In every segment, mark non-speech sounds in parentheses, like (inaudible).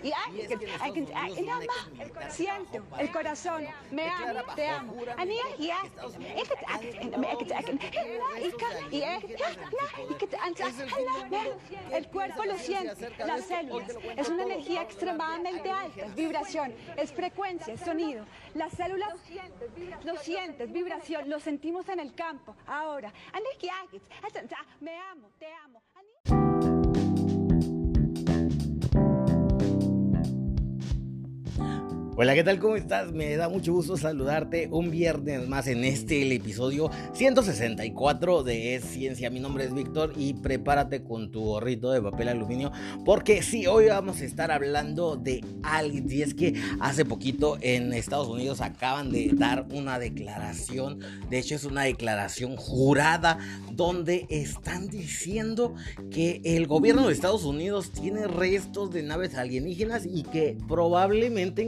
Y hay que- hay que- hay que- nada más. Siento el corazón, me amo, te amo. Ya, na- y que te- anza- na- na- El cuerpo lo siente, las células. Es una energía extremadamente alta, vibración, es frecuencia, sonido. Las células lo sientes, vibración, lo sentimos en el campo. Ahora, me amo, te amo. Hola, ¿qué tal? ¿Cómo estás? Me da mucho gusto saludarte un viernes más en este episodio 164 de Es Ciencia. Mi nombre es Víctor y prepárate con tu gorrito de papel aluminio porque sí, hoy vamos a estar hablando de aliens y es que hace poquito en Estados Unidos acaban de dar una declaración, de hecho es una declaración jurada donde están diciendo que el gobierno de Estados Unidos tiene restos de naves alienígenas y que probablemente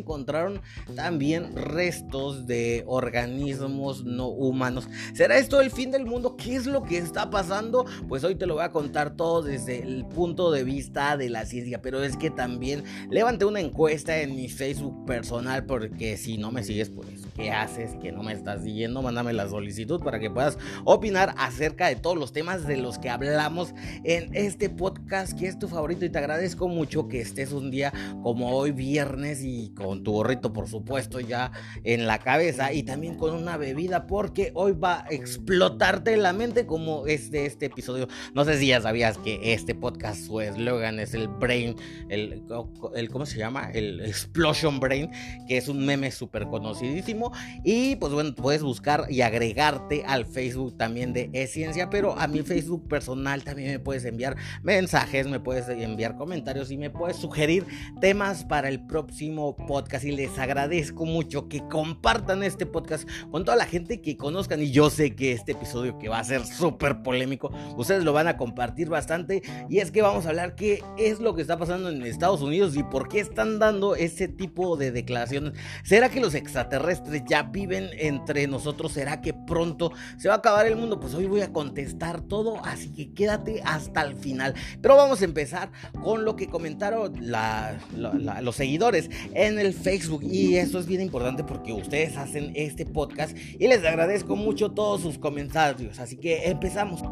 también restos de organismos no humanos. ¿Será esto el fin del mundo? ¿Qué es lo que está pasando? Pues hoy te lo voy a contar todo desde el punto de vista de la ciencia, pero es que también levanté una encuesta en mi Facebook personal porque si no me sigues, pues ¿qué haces? Que no me estás siguiendo, mándame la solicitud para que puedas opinar acerca de todos los temas de los que hablamos en este podcast que es tu favorito y te agradezco mucho que estés un día como hoy viernes y con tu por supuesto ya en la cabeza y también con una bebida porque hoy va a explotarte la mente como este este episodio. No sé si ya sabías que este podcast su eslogan es el brain, el, el ¿cómo se llama? El explosion brain, que es un meme súper conocidísimo y pues bueno, puedes buscar y agregarte al Facebook también de E-Ciencia, pero a mi Facebook personal también me puedes enviar mensajes, me puedes enviar comentarios y me puedes sugerir temas para el próximo podcast les agradezco mucho que compartan este podcast con toda la gente que conozcan y yo sé que este episodio que va a ser súper polémico, ustedes lo van a compartir bastante y es que vamos a hablar qué es lo que está pasando en Estados Unidos y por qué están dando ese tipo de declaraciones. ¿Será que los extraterrestres ya viven entre nosotros? ¿Será que pronto se va a acabar el mundo? Pues hoy voy a contestar todo, así que quédate hasta el final. Pero vamos a empezar con lo que comentaron los seguidores en el Facebook y eso es bien importante porque ustedes hacen este podcast y les agradezco mucho todos sus comentarios. Así que empezamos.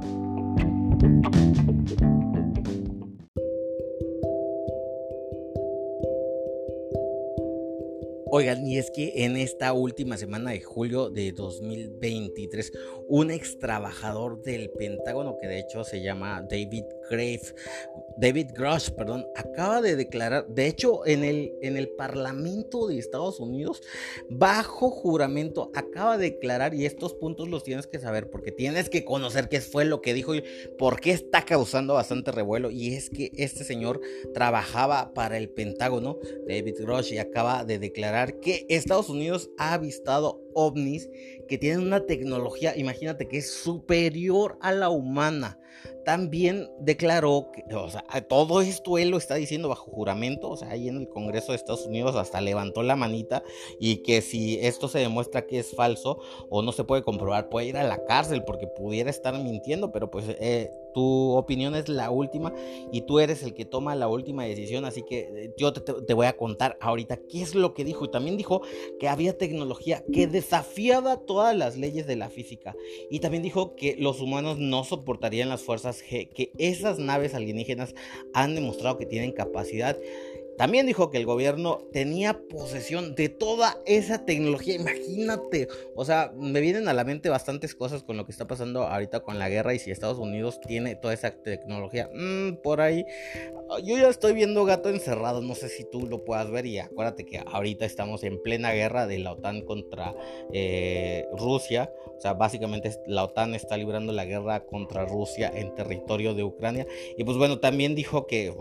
Oigan, y es que en esta última semana de julio de 2023, un ex trabajador del Pentágono, que de hecho se llama David Grave, David Grush, perdón, acaba de declarar, de hecho en el, en el Parlamento de Estados Unidos, bajo juramento, acaba de declarar, y estos puntos los tienes que saber, porque tienes que conocer qué fue lo que dijo y por qué está causando bastante revuelo, y es que este señor trabajaba para el Pentágono, David Grush, y acaba de declarar que Estados Unidos ha avistado ovnis que tienen una tecnología, imagínate que es superior a la humana. También declaró que, todo esto él lo está diciendo bajo juramento, o sea, ahí en el Congreso de Estados Unidos hasta levantó la manita y que si esto se demuestra que es falso o no se puede comprobar, puede ir a la cárcel porque pudiera estar mintiendo, pero pues eh, tu opinión es la última y tú eres el que toma la última decisión, así que yo te, voy a contar ahorita qué es lo que dijo. Y también dijo que había tecnología que desafiaba todas las leyes de la física y también dijo que los humanos no soportarían las fuerzas que esas naves alienígenas han demostrado que tienen capacidad. También dijo que el gobierno tenía posesión de toda esa tecnología. Imagínate. O sea, me vienen a la mente bastantes cosas con lo que está pasando ahorita con la guerra y si Estados Unidos tiene toda esa tecnología. Mmm, por ahí. Yo ya estoy viendo gato encerrado. No sé si tú lo puedas ver. Y acuérdate que ahorita estamos en plena guerra de la OTAN contra eh, Rusia. O sea, básicamente la OTAN está librando la guerra contra Rusia en territorio de Ucrania. Y pues bueno, también dijo que,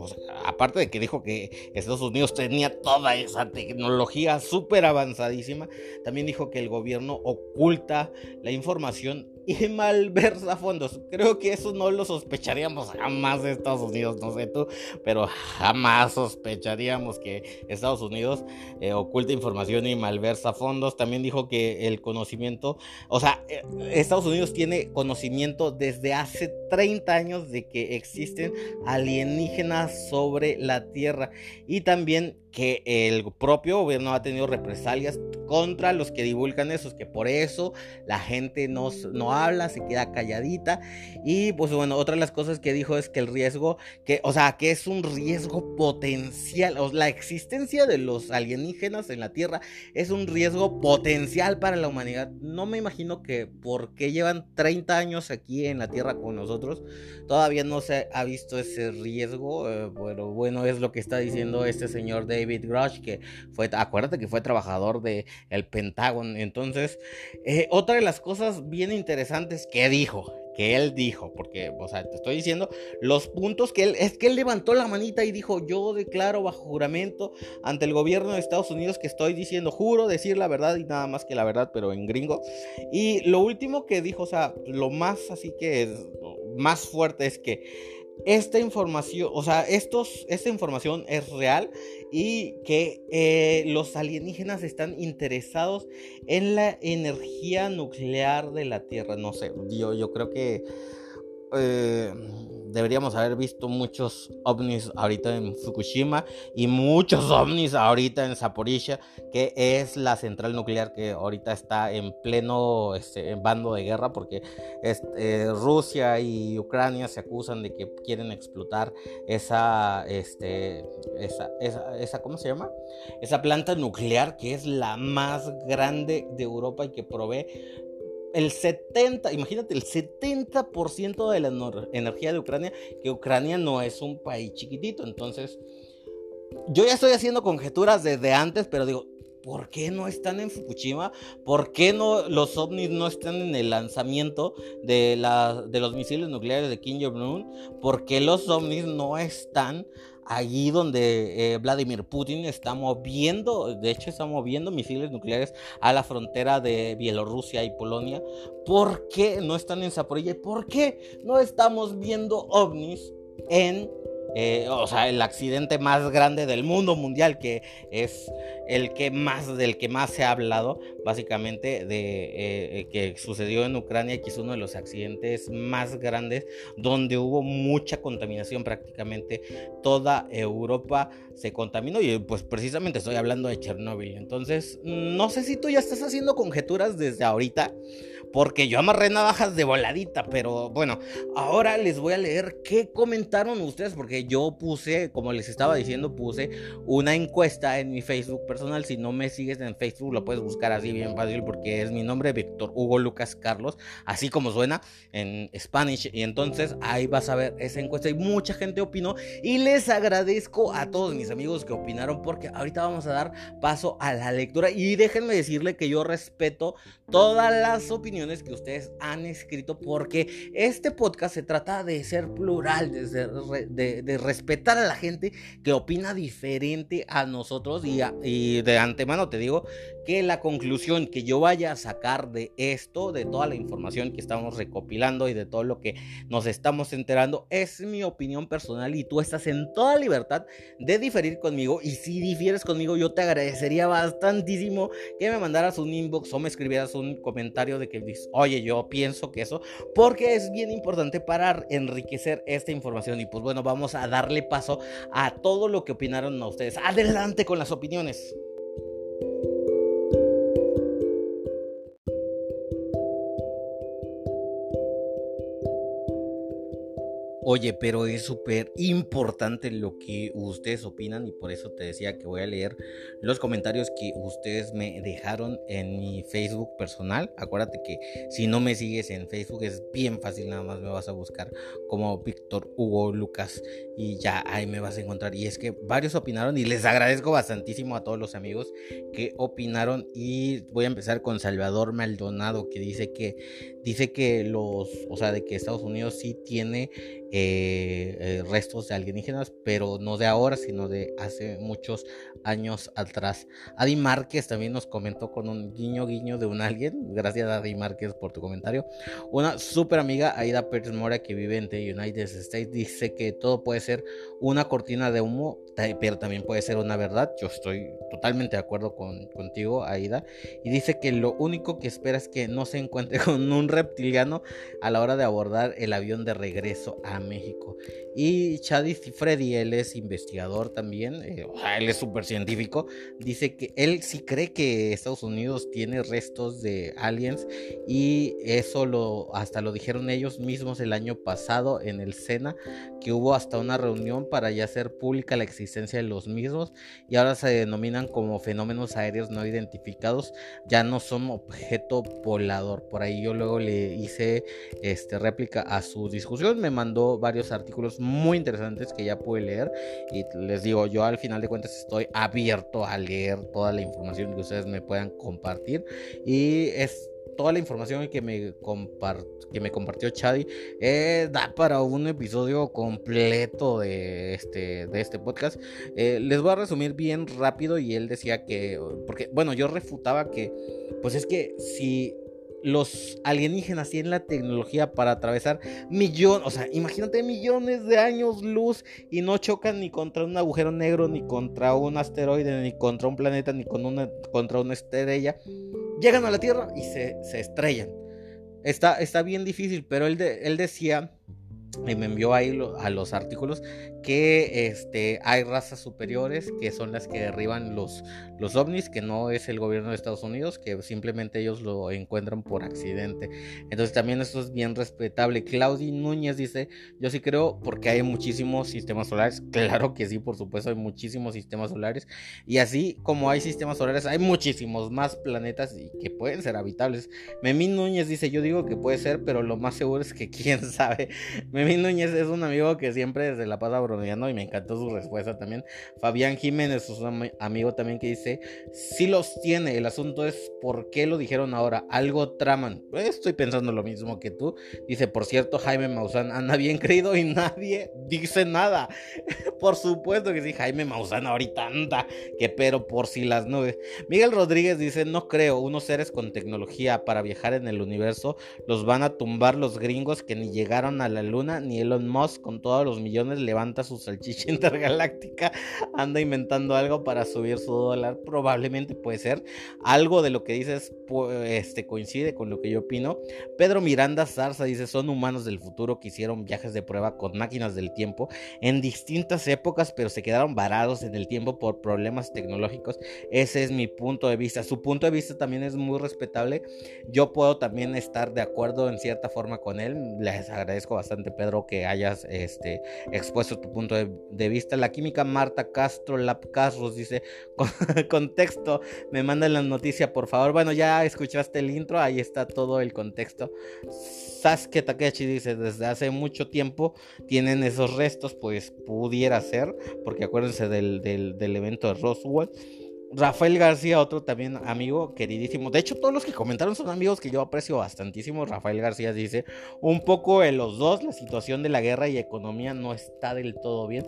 aparte de que dijo que Estados Unidos tenía toda esa tecnología súper avanzadísima, también dijo que el gobierno oculta la información (laughs) y malversa fondos. Creo que eso no lo sospecharíamos jamás de Estados Unidos, no sé tú, pero jamás sospecharíamos que Estados Unidos eh, oculta información y malversa fondos. También dijo que el conocimiento, o sea, eh, Estados Unidos tiene conocimiento desde hace 30 años de que existen alienígenas sobre la Tierra y también que el propio gobierno ha tenido represalias contra los que divulgan eso, que por eso la gente no, no habla, se queda calladita. Y pues bueno, otra de las cosas que dijo es que el riesgo, que, o sea, que es un riesgo potencial, o la existencia de los alienígenas en la Tierra es un riesgo potencial para la humanidad. No me imagino que porque llevan 30 años aquí en la Tierra con nosotros, todavía no se ha visto ese riesgo. Eh, pero bueno, es lo que está diciendo este señor de David Grush, que fue, acuérdate que fue trabajador de el Pentágono. Entonces, eh, otra de las cosas bien interesantes que dijo, que él dijo, porque, o sea, te estoy diciendo los puntos que él, es que él levantó la manita y dijo, yo declaro bajo juramento ante el gobierno de Estados Unidos que estoy diciendo, juro decir la verdad y nada más que la verdad, pero en gringo. Y lo último que dijo, o sea, lo más así que es, más fuerte es que esta información, o sea, estos, esta información es real y que eh, los alienígenas están interesados en la energía nuclear de la Tierra. No sé, yo, yo creo que eh, deberíamos haber visto muchos ovnis ahorita en Fukushima y muchos ovnis ahorita en Zaporizhia, que es la central nuclear que ahorita está en pleno este, bando de guerra porque este, Rusia y Ucrania se acusan de que quieren explotar esa, este, esa, esa, esa, ¿cómo se llama? Esa planta nuclear que es la más grande de Europa y que provee el 70, imagínate, el 70% de la energía de Ucrania, que Ucrania no es un país chiquitito, entonces yo ya estoy haciendo conjeturas desde antes, pero digo, ¿por qué no están en Fukushima? ¿Por qué no los ovnis no están en el lanzamiento de, la, de los misiles nucleares de Kim Jong-un? ¿Por qué los ovnis no están allí donde eh, Vladimir Putin está moviendo, de hecho está moviendo misiles nucleares a la frontera de Bielorrusia y Polonia. ¿Por qué no están en Zaporilla? ¿Por qué no estamos viendo ovnis en eh, o sea, el accidente más grande del mundo mundial, que es el que más, del que más se ha hablado, básicamente, de eh, que sucedió en Ucrania, que es uno de los accidentes más grandes, donde hubo mucha contaminación, prácticamente toda Europa se contaminó, y pues precisamente estoy hablando de Chernóbil. Entonces, no sé si tú ya estás haciendo conjeturas desde ahorita porque yo amarré navajas de voladita, pero bueno, ahora les voy a leer qué comentaron ustedes, porque yo puse, como les estaba diciendo, puse una encuesta en mi Facebook personal. Si no me sigues en Facebook, lo puedes buscar así bien fácil, porque es mi nombre, Víctor Hugo Lucas Carlos, así como suena en Spanish. Y entonces ahí vas a ver esa encuesta y mucha gente opinó. Y les agradezco a todos mis amigos que opinaron, porque ahorita vamos a dar paso a la lectura. Y déjenme decirle que yo respeto todas las opiniones que ustedes han escrito porque este podcast se trata de ser plural, de, de, respetar a la gente que opina diferente a nosotros y, y de antemano te digo que la conclusión que yo vaya a sacar de esto, de toda la información que estamos recopilando y de todo lo que nos estamos enterando, es mi opinión personal y tú estás en toda libertad de diferir conmigo y si difieres conmigo yo te agradecería bastantísimo que me mandaras un inbox o me escribieras un comentario de que oye, yo pienso que eso, porque es bien importante para enriquecer esta información. Y pues bueno, vamos a darle paso a todo lo que opinaron a ustedes. Adelante con las opiniones. Oye, pero es súper importante lo que ustedes opinan y por eso te decía que voy a leer los comentarios que ustedes me dejaron en mi Facebook personal. Acuérdate que si no me sigues en Facebook es bien fácil, nada más me vas a buscar como Víctor Hugo Lucas y ya ahí me vas a encontrar. Y es que varios opinaron y les agradezco bastantísimo a todos los amigos que opinaron y voy a empezar con Salvador Maldonado que dice que dice que los, o sea, de que Estados Unidos sí tiene eh, eh, restos de alienígenas, pero no de ahora, sino de hace muchos años atrás. Adi Márquez también nos comentó con un guiño guiño de un alien. Gracias Adi Márquez por tu comentario. Una súper amiga, Aida Pérez Mora, que vive en The United States, dice que todo puede ser una cortina de humo, pero también puede ser una verdad. Yo estoy totalmente de acuerdo con, contigo, Aida. Y dice que lo único que espera es que no se encuentre (laughs) con un reptiliano a la hora de abordar el avión de regreso a México. Y Chadis Freddy, él es investigador también, eh, él es súper científico, dice que él sí cree que Estados Unidos tiene restos de aliens y eso lo hasta lo dijeron ellos mismos el año pasado en el Sena, que hubo hasta una reunión para ya hacer pública la existencia de los mismos y ahora se denominan como fenómenos aéreos no identificados, ya no son objeto volador. Por ahí yo luego le hice este réplica a su discusión, me mandó varios artículos muy interesantes que ya pude leer. Y les digo, yo al final de cuentas estoy abierto a leer toda la información que ustedes me puedan compartir. Y es toda la información que me, que me compartió Chadi eh, da para un episodio completo de este, de este podcast. Eh, les voy a resumir bien rápido y él decía que, porque, bueno, yo refutaba que, pues es que si los alienígenas tienen la tecnología para atravesar millones, o sea, imagínate millones de años luz y no chocan ni contra un agujero negro, ni contra un asteroide, ni contra un planeta, ni contra una estrella. Llegan a la Tierra y se, estrellan. Está, está, bien difícil, pero él decía y me envió ahí a los artículos que este, hay razas superiores que son las que derriban los, los ovnis, que no es el gobierno de Estados Unidos, que simplemente ellos lo encuentran por accidente. Entonces también esto es bien respetable. Claudia Núñez dice, yo sí creo porque hay muchísimos sistemas solares. (laughs) Claro que sí, por supuesto, hay muchísimos sistemas solares. Y así como hay sistemas solares, hay muchísimos más planetas y que pueden ser habitables. Memín Núñez dice, yo digo que puede ser, pero lo más seguro es que (laughs) quién sabe. Memín Núñez es un amigo que siempre se la pasa bromeando y me encantó su respuesta también. Fabián Jiménez es un amigo también que dice, sí los tiene, el asunto es por qué lo dijeron ahora, algo traman. Estoy pensando lo mismo que tú. Dice, por cierto, Jaime Maussan anda bien creído y nadie dice nada. (laughs) por supuesto que sí, Jaime Maussan ahorita anda, que pero por si las nubes. Miguel Rodríguez dice, no creo, unos seres con tecnología para viajar en el universo los van a tumbar los gringos que ni llegaron a la luna, ni Elon Musk con todos los millones levanta su salchicha (laughs) intergaláctica, anda inventando algo para subir su dólar probablemente puede ser. Algo de lo que dices este, coincide con lo que yo opino. Pedro Miranda Zarza dice, son humanos del futuro que hicieron viajes de prueba con máquinas del tiempo en distintas épocas, pero se quedaron varados en el tiempo por problemas tecnológicos. Ese es mi punto de vista. Su punto de vista también es muy respetable. Yo puedo también estar de acuerdo en cierta forma con él. Les agradezco bastante, Pedro, que hayas este, expuesto tu punto de, vista. La química Marta Castro Lap Castros dice, (laughs) contexto, me mandan la noticia, por favor. Bueno, ya escuchaste el intro, ahí está todo el contexto. Sasuke Takechi dice, desde hace mucho tiempo tienen esos restos, pues pudiera ser, porque acuérdense del, del, evento de Roswell. Rafael García, otro también amigo queridísimo. De hecho, todos los que comentaron son amigos que yo aprecio bastantísimo. Rafael García dice, un poco en los dos, la situación de la guerra y economía no está del todo bien.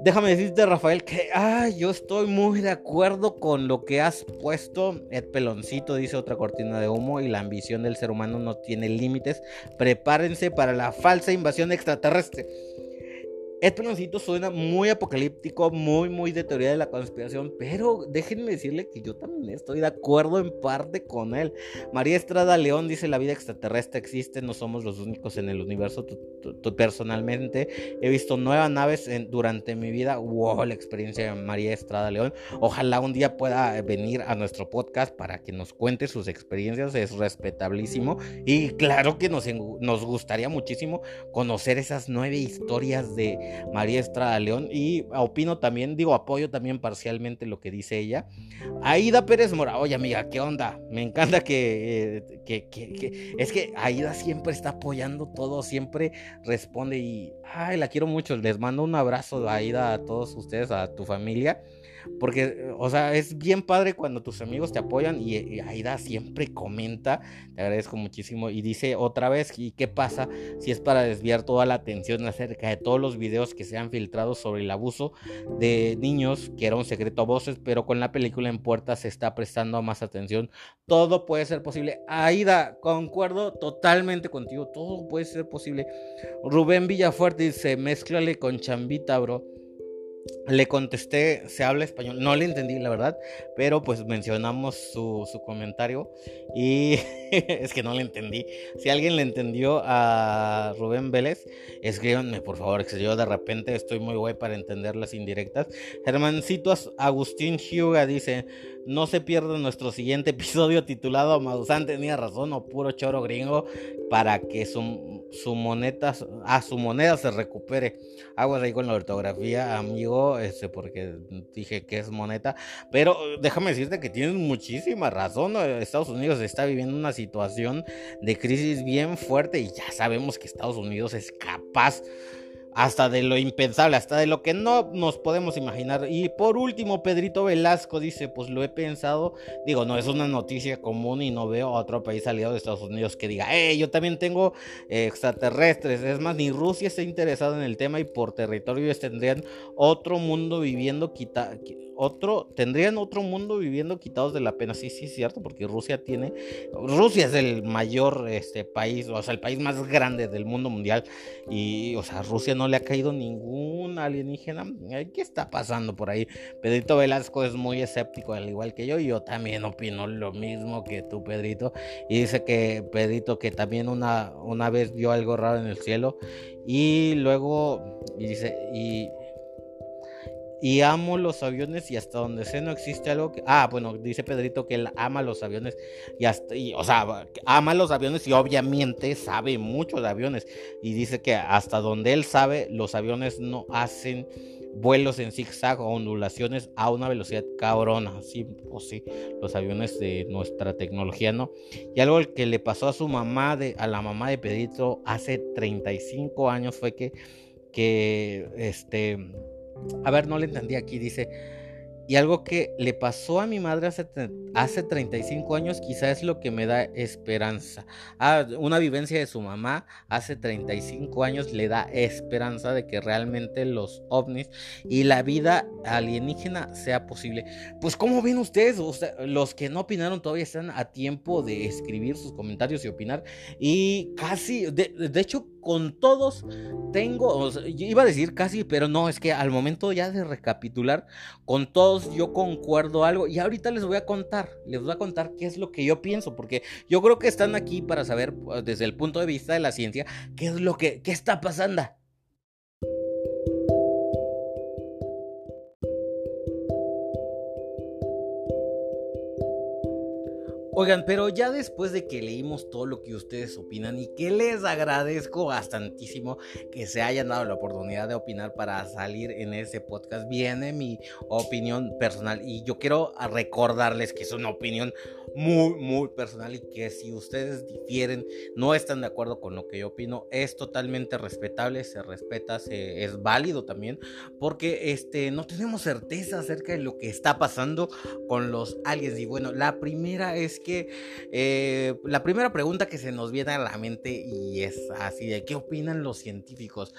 Déjame decirte, Rafael, que yo estoy muy de acuerdo con lo que has puesto. Ed Peloncito dice otra cortina de humo y la ambición del ser humano no tiene límites. Prepárense para la falsa invasión extraterrestre. El peloncito suena muy apocalíptico, muy, muy de teoría de la conspiración, pero déjenme decirle que yo también estoy de acuerdo en parte con él. María Estrada León dice, la vida extraterrestre existe, no somos los únicos en el universo. personalmente he visto nuevas naves durante mi vida. Wow, la experiencia de María Estrada León. Ojalá un día pueda venir a nuestro podcast para que nos cuente sus experiencias, es respetabilísimo. Y claro que nos, nos gustaría muchísimo conocer esas nueve historias de María Estrada León. Y opino también, digo, apoyo también parcialmente lo que dice ella. Aida Pérez Mora, oye amiga, ¿qué onda? Me encanta que, que, es que Aida siempre está apoyando todo, siempre responde y, ay, la quiero mucho. Les mando un abrazo, Aida, a todos ustedes, a tu familia. Porque, o sea, es bien padre cuando tus amigos te apoyan y, Aida siempre comenta, te agradezco muchísimo, y dice otra vez, ¿y qué pasa si es para desviar toda la atención acerca de todos los videos que se han filtrado sobre el abuso de niños, que era un secreto a voces, pero con la película en puerta se está prestando más atención? Todo puede ser posible. Aida, concuerdo totalmente contigo, todo puede ser posible. Rubén Villafuerte dice, mézclale con chambita, bro. Le contesté, se habla español, no le entendí la verdad, pero pues mencionamos su, comentario y (laughs) es que no le entendí. Si alguien le entendió a Rubén Vélez, escríbanme por favor, que yo de repente estoy muy guay para entender las indirectas. Germancito Agustín Hyuga dice, no se pierda nuestro siguiente (laughs) episodio titulado Maussan tenía razón o puro choro gringo para que su, su moneda, a su moneda se recupere. Aguas ahí con la ortografía, amigo, este, porque dije que es moneta. Pero déjame decirte que tienes muchísima razón. Estados Unidos está viviendo una situación de crisis bien fuerte y ya sabemos que Estados Unidos es capaz hasta de lo impensable, hasta de lo que no nos podemos imaginar. Y por último, Pedrito Velasco dice, pues lo he pensado, digo, no es una noticia común y no veo a otro país aliado de Estados Unidos que diga, eh, yo también tengo extraterrestres. Es más, ni Rusia está interesada en el tema y por territorio tendrían otro mundo viviendo quita otro, tendrían otro mundo viviendo quitados de la pena. Sí, sí, es cierto, porque Rusia tiene, Rusia es el mayor este, país, o sea, el país más grande del mundo mundial. Y, o sea, Rusia no le ha caído ningún alienígena. ¿Qué está pasando por ahí? Pedrito Velasco es muy escéptico, al igual que yo. Yo también opino lo mismo que tú, Pedrito. Y dice que Pedrito que también una, una vez vio algo raro en el cielo. Y luego, y dice, y amo los aviones y hasta donde sé no existe algo que... Ah, bueno, dice Pedrito que él ama los aviones y hasta... Y, o sea, ama los aviones y obviamente sabe mucho de aviones. Y dice que hasta donde él sabe, los aviones no hacen vuelos en zigzag o ondulaciones a una velocidad cabrona. Sí, o sí, los aviones de nuestra tecnología no. Y algo que le pasó a su mamá, de, a la mamá de Pedrito hace 35 años fue que, que este a ver, no le entendí aquí, dice, y algo que le pasó a mi madre hace, hace 35 años quizá es lo que me da esperanza. Ah, una vivencia de su mamá hace 35 años le da esperanza de que realmente los ovnis y la vida alienígena sea posible. Pues como ven ustedes, los que no opinaron todavía están a tiempo de escribir sus comentarios y opinar. Y casi, de, de hecho, con todos tengo, iba a decir casi, pero no, es que al momento ya de recapitular, con todos yo concuerdo algo y ahorita les voy a contar, les voy a contar qué es lo que yo pienso, porque yo creo que están aquí para saber pues, desde el punto de vista de la ciencia qué es lo que, qué está pasando. Oigan, pero ya después de que leímos todo lo que ustedes opinan y que les agradezco bastantísimo que se hayan dado la oportunidad de opinar para salir en ese podcast, viene mi opinión personal y yo quiero recordarles que es una opinión muy, muy personal y que si ustedes difieren, no están de acuerdo con lo que yo opino, es totalmente respetable, se respeta, se, es válido también, porque este, no tenemos certeza acerca de lo que está pasando con los aliens. Y bueno, la primera es que eh, la primera pregunta que se nos viene a la mente y es así de qué opinan los científicos.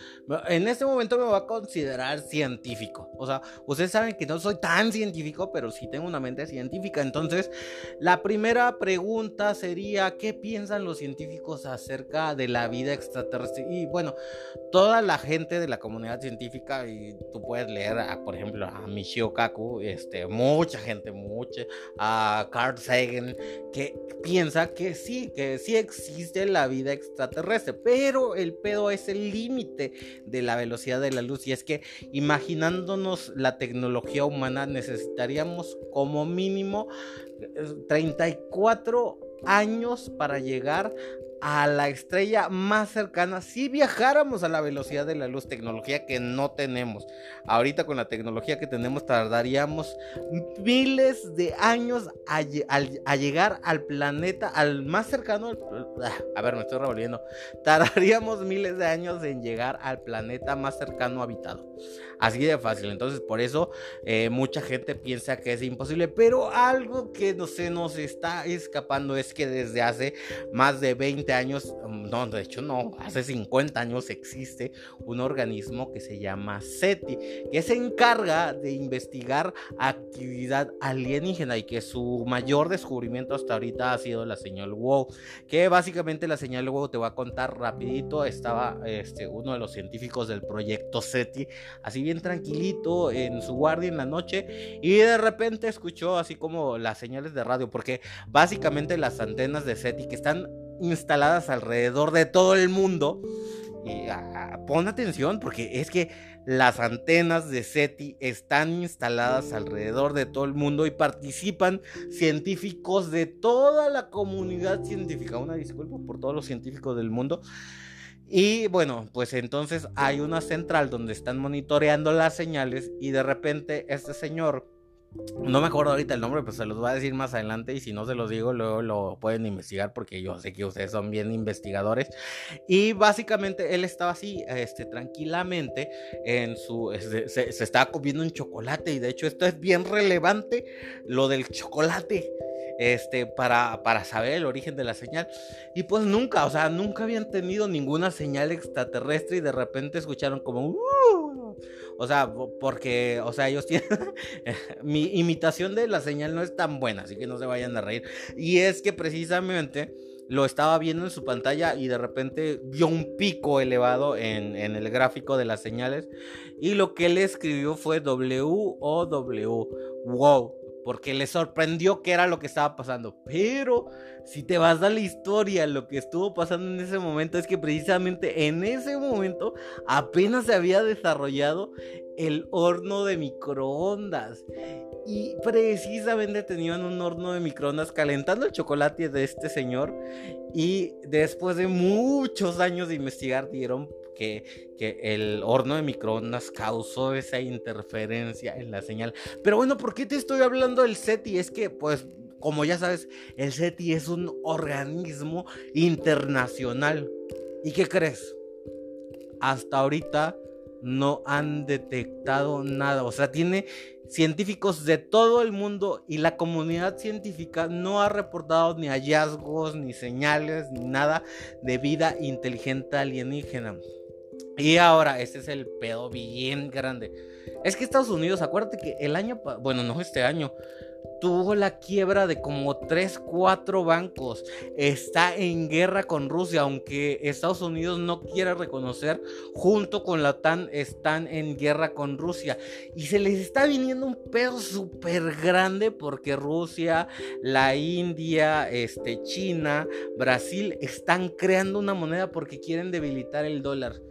En este momento me voy a considerar científico. O sea, ustedes saben que no soy tan científico, pero sí tengo una mente científica. Entonces, la primera pregunta sería, ¿qué piensan los científicos acerca de la vida extraterrestre? Y bueno, toda la gente de la comunidad científica, y tú puedes leer, por ejemplo, a Michio Kaku, este, mucha gente, mucha, a Carl Sagan, que piensa que sí, que sí existe la vida extraterrestre, pero el pedo es el límite de la velocidad de la luz y es que imaginándonos la tecnología humana necesitaríamos como mínimo 34 años para llegar a la estrella más cercana si viajáramos a la velocidad de la luz, tecnología que no tenemos. Ahorita con la tecnología que tenemos tardaríamos miles de años a, llegar al planeta, al más cercano, a ver, me estoy revolviendo, (laughs) tardaríamos miles de años en llegar al planeta más cercano habitado. Así de fácil, entonces por eso eh, mucha gente piensa que es imposible, pero algo que no se nos está escapando es que desde hace más de 20 años, mm, no, de hecho no, hace 50 años existe un organismo que se llama SETI, que se encarga de investigar actividad alienígena y que su mayor descubrimiento hasta ahorita ha sido la señal WOW, que básicamente la señal WOW te voy a contar rapidito, estaba este, uno de los científicos del proyecto SETI, así bien tranquilito en su guardia en la noche y de repente escuchó así como las señales de radio, porque básicamente las antenas de SETI que están instaladas alrededor de todo el mundo. Y ah, pon atención porque es que las antenas de SETI están instaladas alrededor de todo el mundo y participan científicos de toda la comunidad científica. Una disculpa por todos los científicos del mundo. Y bueno, pues entonces hay una central donde están monitoreando las señales y de repente este señor no me acuerdo ahorita el nombre, pero se los voy a decir más adelante y si no se los digo, luego lo pueden investigar porque yo sé que ustedes son bien investigadores. Y básicamente él estaba así, este, tranquilamente en su, este, se, se estaba comiendo un chocolate y de hecho esto es bien relevante, lo del chocolate este, para, para saber el origen de la señal. Y pues nunca, o sea, nunca habían tenido ninguna señal extraterrestre y de repente escucharon como... Uh", o sea, porque, o sea, ellos tienen... (laughs) mi imitación de la señal no es tan buena, así que no se vayan a reír. Y es que precisamente lo estaba viendo en su pantalla y de repente vio un pico elevado en, el gráfico de las señales y lo que él escribió fue W O W wow porque le sorprendió que era lo que estaba pasando. Pero si te vas a la historia, lo que estuvo pasando en ese momento es que precisamente en ese momento apenas se había desarrollado el horno de microondas. Y precisamente tenían un horno de microondas calentando el chocolate de este señor. Y después de muchos años de investigar, dieron que, el horno de microondas causó esa interferencia en la señal. Pero bueno, ¿por qué te estoy hablando del SETI? Es que, pues, como ya sabes, el SETI es un organismo internacional. ¿Y qué crees? Hasta ahorita no han detectado nada. O sea, tiene científicos de todo el mundo y la comunidad científica no ha reportado ni hallazgos, ni señales, ni nada de vida inteligente alienígena. Y ahora, este es el pedo bien grande. Es que Estados Unidos, acuérdate que el año, bueno, no este año, tuvo la quiebra de como 3, 4 bancos. Está en guerra con Rusia, aunque Estados Unidos no quiera reconocer, junto con la OTAN están en guerra con Rusia. Y se les está viniendo un pedo súper grande porque Rusia, la India, este, China, Brasil están creando una moneda porque quieren debilitar el dólar.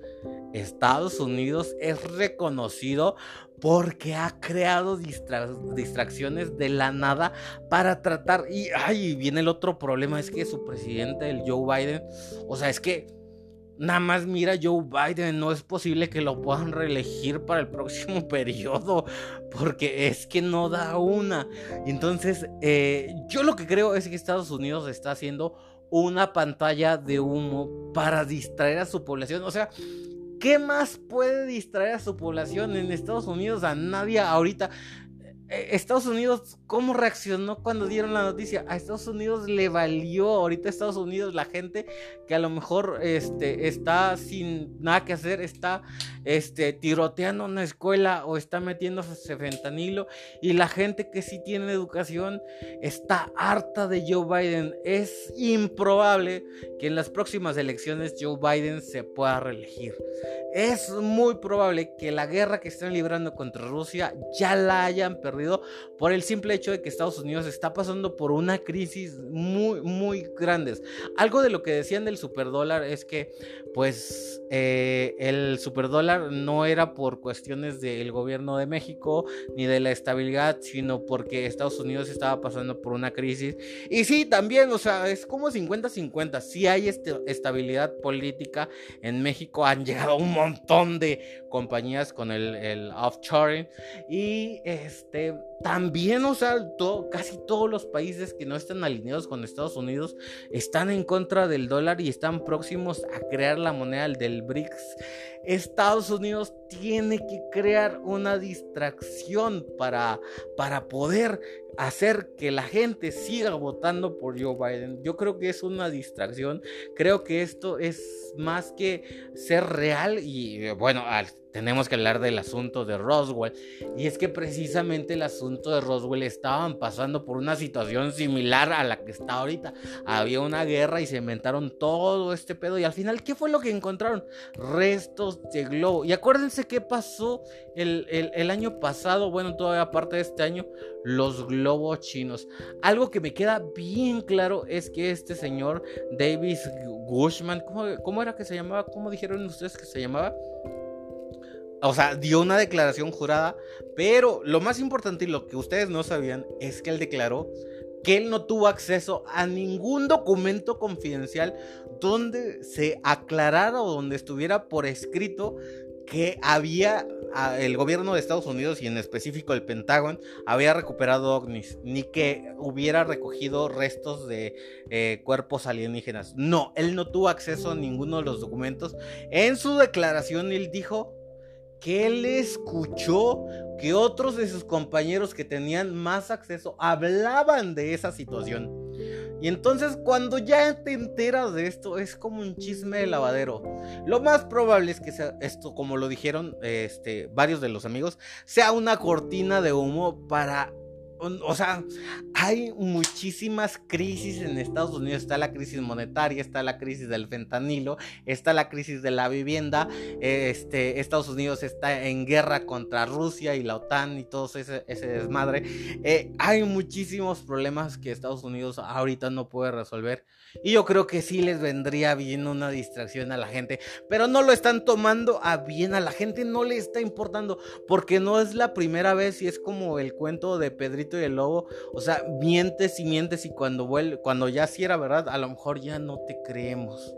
Estados Unidos es reconocido porque ha creado distracciones de la nada para tratar y ay, viene el otro problema es que su presidente el Joe Biden, o sea, es que nada más mira Joe Biden, no es posible que lo puedan reelegir para el próximo (laughs) periodo, porque es que no da una. Entonces, eh, yo lo que creo es que Estados Unidos está haciendo una pantalla de humo para distraer a su población, o sea, ¿Qué más puede distraer a su población en Estados Unidos? A nadie ahorita. Eh, Estados Unidos, ¿cómo reaccionó cuando dieron la noticia? A Estados Unidos le valió, ahorita Estados Unidos, la gente que a lo mejor este, está sin nada que hacer, está este, tiroteando una escuela o está metiéndose fentanilo, y la gente que sí tiene educación está harta de Joe Biden. Es improbable que en las próximas elecciones Joe Biden se pueda reelegir. Es muy probable que la guerra que están librando contra Rusia ya la hayan perdido por el simple hecho de que Estados Unidos está pasando por una crisis muy, muy grande. Algo de lo que decían del superdólar es que, pues, eh, el superdólar dólar no era por cuestiones del gobierno de México ni de la estabilidad, sino porque Estados Unidos estaba pasando por una crisis. Y sí, también, o sea, es como 50-50. Si hay este, estabilidad política en México, han llegado un montón de compañías con el, el offshoring. Y este, también, o sea, casi todos los países que no están alineados con Estados Unidos están en contra del dólar y están próximos a crear la moneda del BRICS. Estados Unidos tiene que crear una distracción para, para poder hacer que la gente siga votando por Joe Biden. Yo creo que es una distracción. Creo que esto es más que ser real y bueno, tenemos que hablar del asunto de Roswell. Y es que precisamente el asunto de Roswell estaban pasando por una situación similar a la que está ahorita. Había una guerra y se inventaron todo este pedo. Y al final, ¿qué fue lo que encontraron? Restos de globo. Y acuérdense qué pasó el, el año pasado, bueno, todavía aparte de este año, los globos chinos. Algo que me queda bien claro es que este señor Davis Gushman, ¿cómo, cómo era que se llamaba? ¿Cómo dijeron ustedes que se llamaba? O sea, dio una declaración jurada, pero lo más importante y lo que ustedes no sabían es que él declaró que él no tuvo acceso a ningún documento confidencial donde se aclarara o donde estuviera por escrito que había el gobierno de Estados Unidos y en específico el Pentágono había recuperado ovnis, ni que hubiera recogido restos de eh, cuerpos alienígenas. No, él no tuvo acceso a ninguno de los documentos. En su declaración él dijo que él escuchó que otros de sus compañeros que tenían más acceso hablaban de esa situación. Y entonces cuando ya te enteras de esto es como un chisme de lavadero. Lo más probable es que sea esto, como lo dijeron este, varios de los amigos, sea una cortina de humo para o sea, hay muchísimas crisis en Estados Unidos. Está la crisis monetaria, está la crisis del fentanilo, está la crisis de la vivienda. Este, Estados Unidos está en guerra contra Rusia y la OTAN y todo ese, desmadre. Eh, hay muchísimos problemas que Estados Unidos ahorita no puede resolver. Y yo creo que sí les vendría bien una distracción a la gente. Pero no lo están tomando a bien. A la gente no le está importando. Porque no es la primera vez y es como el cuento de Pedrito y el lobo, o sea, mientes y mientes y cuando vuelve, cuando ya sí era verdad, a lo mejor ya no te creemos.